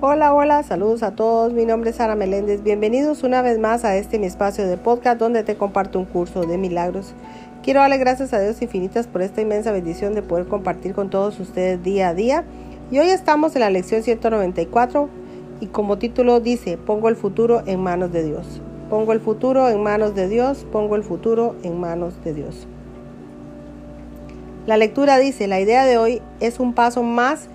Hola, hola, saludos a todos. Mi nombre es Sara Meléndez. Bienvenidos una vez más a este mi espacio de podcast donde te comparto un curso de milagros. Quiero darle gracias a Dios infinitas por esta inmensa bendición de poder compartir con todos ustedes día a día. Y hoy estamos en la lección 194 y como título dice, pongo el futuro en manos de Dios. Pongo el futuro en manos de Dios, pongo el futuro en manos de Dios. La lectura dice, la idea de hoy es un paso más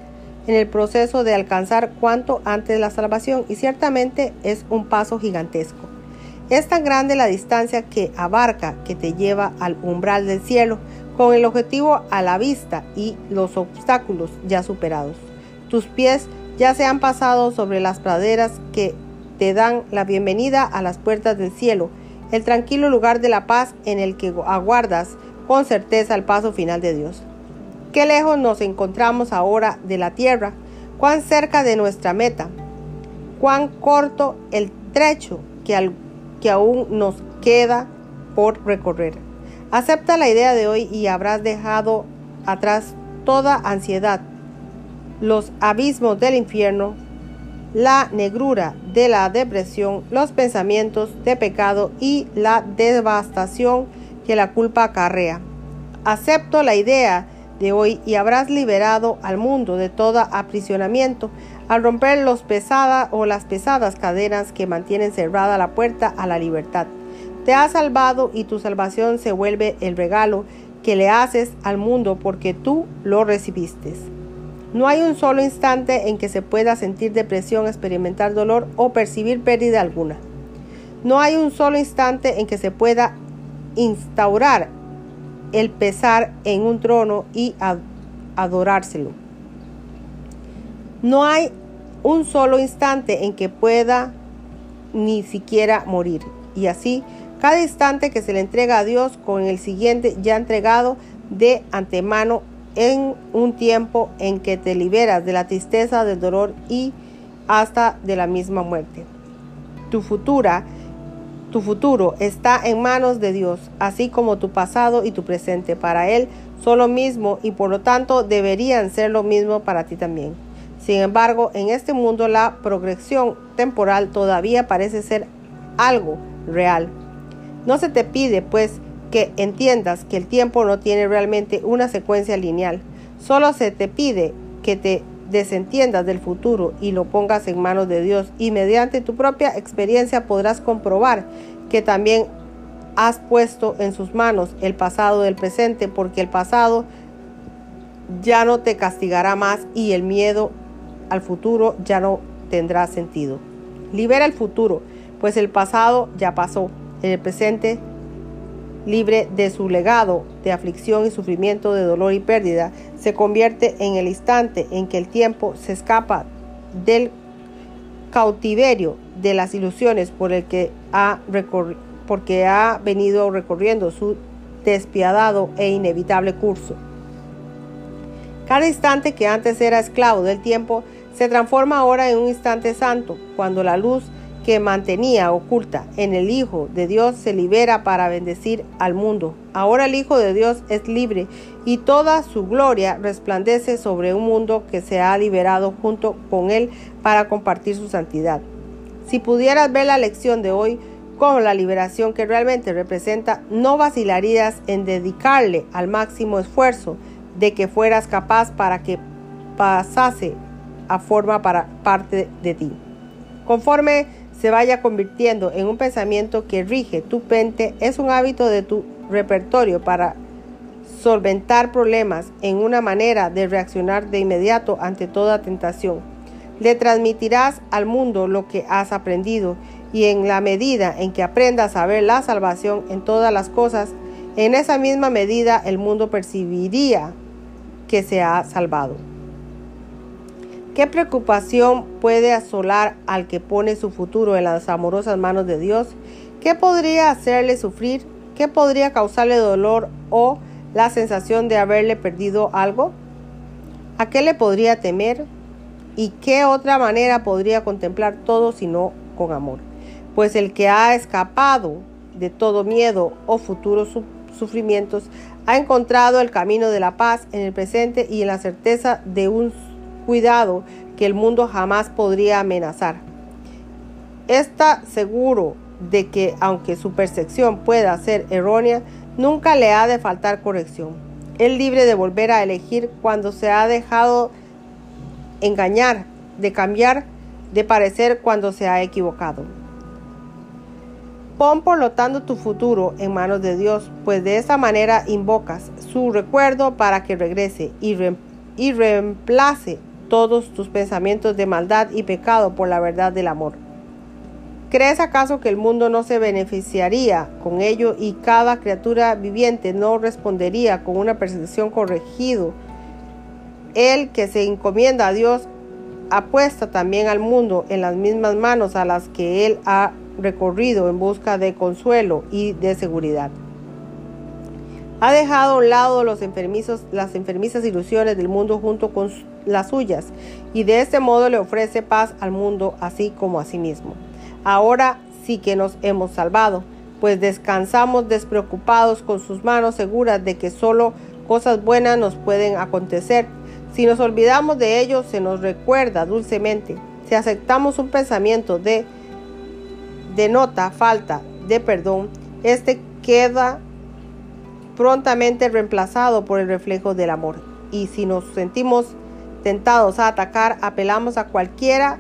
en el proceso de alcanzar cuanto antes la salvación y ciertamente es un paso gigantesco. Es tan grande la distancia que abarca que te lleva al umbral del cielo con el objetivo a la vista y los obstáculos ya superados. Tus pies ya se han pasado sobre las praderas que te dan la bienvenida a las puertas del cielo, el tranquilo lugar de la paz en el que aguardas con certeza el paso final de Dios. Qué lejos nos encontramos ahora de la tierra, cuán cerca de nuestra meta, cuán corto el trecho que, que aún nos queda por recorrer. Acepta la idea de hoy y habrás dejado atrás toda ansiedad, los abismos del infierno, la negrura de la depresión, los pensamientos de pecado y la devastación que la culpa acarrea. Acepto la idea de hoy y habrás liberado al mundo de todo aprisionamiento al romper los pesadas o las pesadas cadenas que mantienen cerrada la puerta a la libertad. Te has salvado y tu salvación se vuelve el regalo que le haces al mundo porque tú lo recibiste. No hay un solo instante en que se pueda sentir depresión, experimentar dolor o percibir pérdida alguna. No hay un solo instante en que se pueda instaurar el pesar en un trono y adorárselo. No hay un solo instante en que pueda ni siquiera morir. Y así, cada instante que se le entrega a Dios con el siguiente ya entregado de antemano en un tiempo en que te liberas de la tristeza, del dolor y hasta de la misma muerte. Tu futura tu futuro está en manos de Dios, así como tu pasado y tu presente. Para Él son lo mismo y por lo tanto deberían ser lo mismo para ti también. Sin embargo, en este mundo la progresión temporal todavía parece ser algo real. No se te pide, pues, que entiendas que el tiempo no tiene realmente una secuencia lineal. Solo se te pide que te desentiendas del futuro y lo pongas en manos de Dios y mediante tu propia experiencia podrás comprobar que también has puesto en sus manos el pasado del presente porque el pasado ya no te castigará más y el miedo al futuro ya no tendrá sentido. Libera el futuro, pues el pasado ya pasó. El presente libre de su legado de aflicción y sufrimiento, de dolor y pérdida, se convierte en el instante en que el tiempo se escapa del cautiverio de las ilusiones por el que ha porque ha venido recorriendo su despiadado e inevitable curso. Cada instante que antes era esclavo del tiempo se transforma ahora en un instante santo, cuando la luz que mantenía oculta en el Hijo de Dios se libera para bendecir al mundo. Ahora el Hijo de Dios es libre y toda su gloria resplandece sobre un mundo que se ha liberado junto con Él para compartir su santidad. Si pudieras ver la lección de hoy como la liberación que realmente representa, no vacilarías en dedicarle al máximo esfuerzo de que fueras capaz para que pasase a forma para parte de ti. Conforme se vaya convirtiendo en un pensamiento que rige tu mente es un hábito de tu repertorio para solventar problemas en una manera de reaccionar de inmediato ante toda tentación. Le transmitirás al mundo lo que has aprendido y en la medida en que aprendas a ver la salvación en todas las cosas, en esa misma medida el mundo percibiría que se ha salvado. ¿Qué preocupación puede asolar al que pone su futuro en las amorosas manos de Dios? ¿Qué podría hacerle sufrir? ¿Qué podría causarle dolor o la sensación de haberle perdido algo? ¿A qué le podría temer? ¿Y qué otra manera podría contemplar todo sino con amor? Pues el que ha escapado de todo miedo o futuros sufrimientos ha encontrado el camino de la paz en el presente y en la certeza de un cuidado que el mundo jamás podría amenazar. Está seguro de que aunque su percepción pueda ser errónea, nunca le ha de faltar corrección. Es libre de volver a elegir cuando se ha dejado engañar, de cambiar de parecer cuando se ha equivocado. Pon por lo tanto tu futuro en manos de Dios, pues de esa manera invocas su recuerdo para que regrese y, y reemplace todos tus pensamientos de maldad y pecado por la verdad del amor. ¿Crees acaso que el mundo no se beneficiaría con ello y cada criatura viviente no respondería con una percepción corregido? El que se encomienda a Dios apuesta también al mundo en las mismas manos a las que él ha recorrido en busca de consuelo y de seguridad. Ha dejado a un lado los enfermizos, las enfermizas ilusiones del mundo junto con las suyas y de este modo le ofrece paz al mundo así como a sí mismo. Ahora sí que nos hemos salvado, pues descansamos despreocupados con sus manos seguras de que solo cosas buenas nos pueden acontecer. Si nos olvidamos de ello, se nos recuerda dulcemente. Si aceptamos un pensamiento de denota falta de perdón, este queda prontamente reemplazado por el reflejo del amor. Y si nos sentimos tentados a atacar, apelamos a cualquiera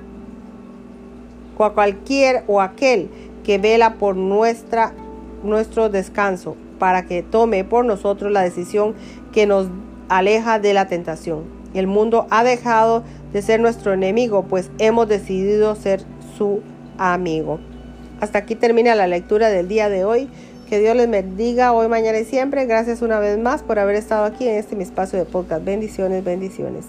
o a cualquier o aquel que vela por nuestra, nuestro descanso para que tome por nosotros la decisión que nos aleja de la tentación. El mundo ha dejado de ser nuestro enemigo, pues hemos decidido ser su amigo. Hasta aquí termina la lectura del día de hoy. Que Dios les bendiga hoy, mañana y siempre. Gracias una vez más por haber estado aquí en este mi espacio de podcast. Bendiciones, bendiciones.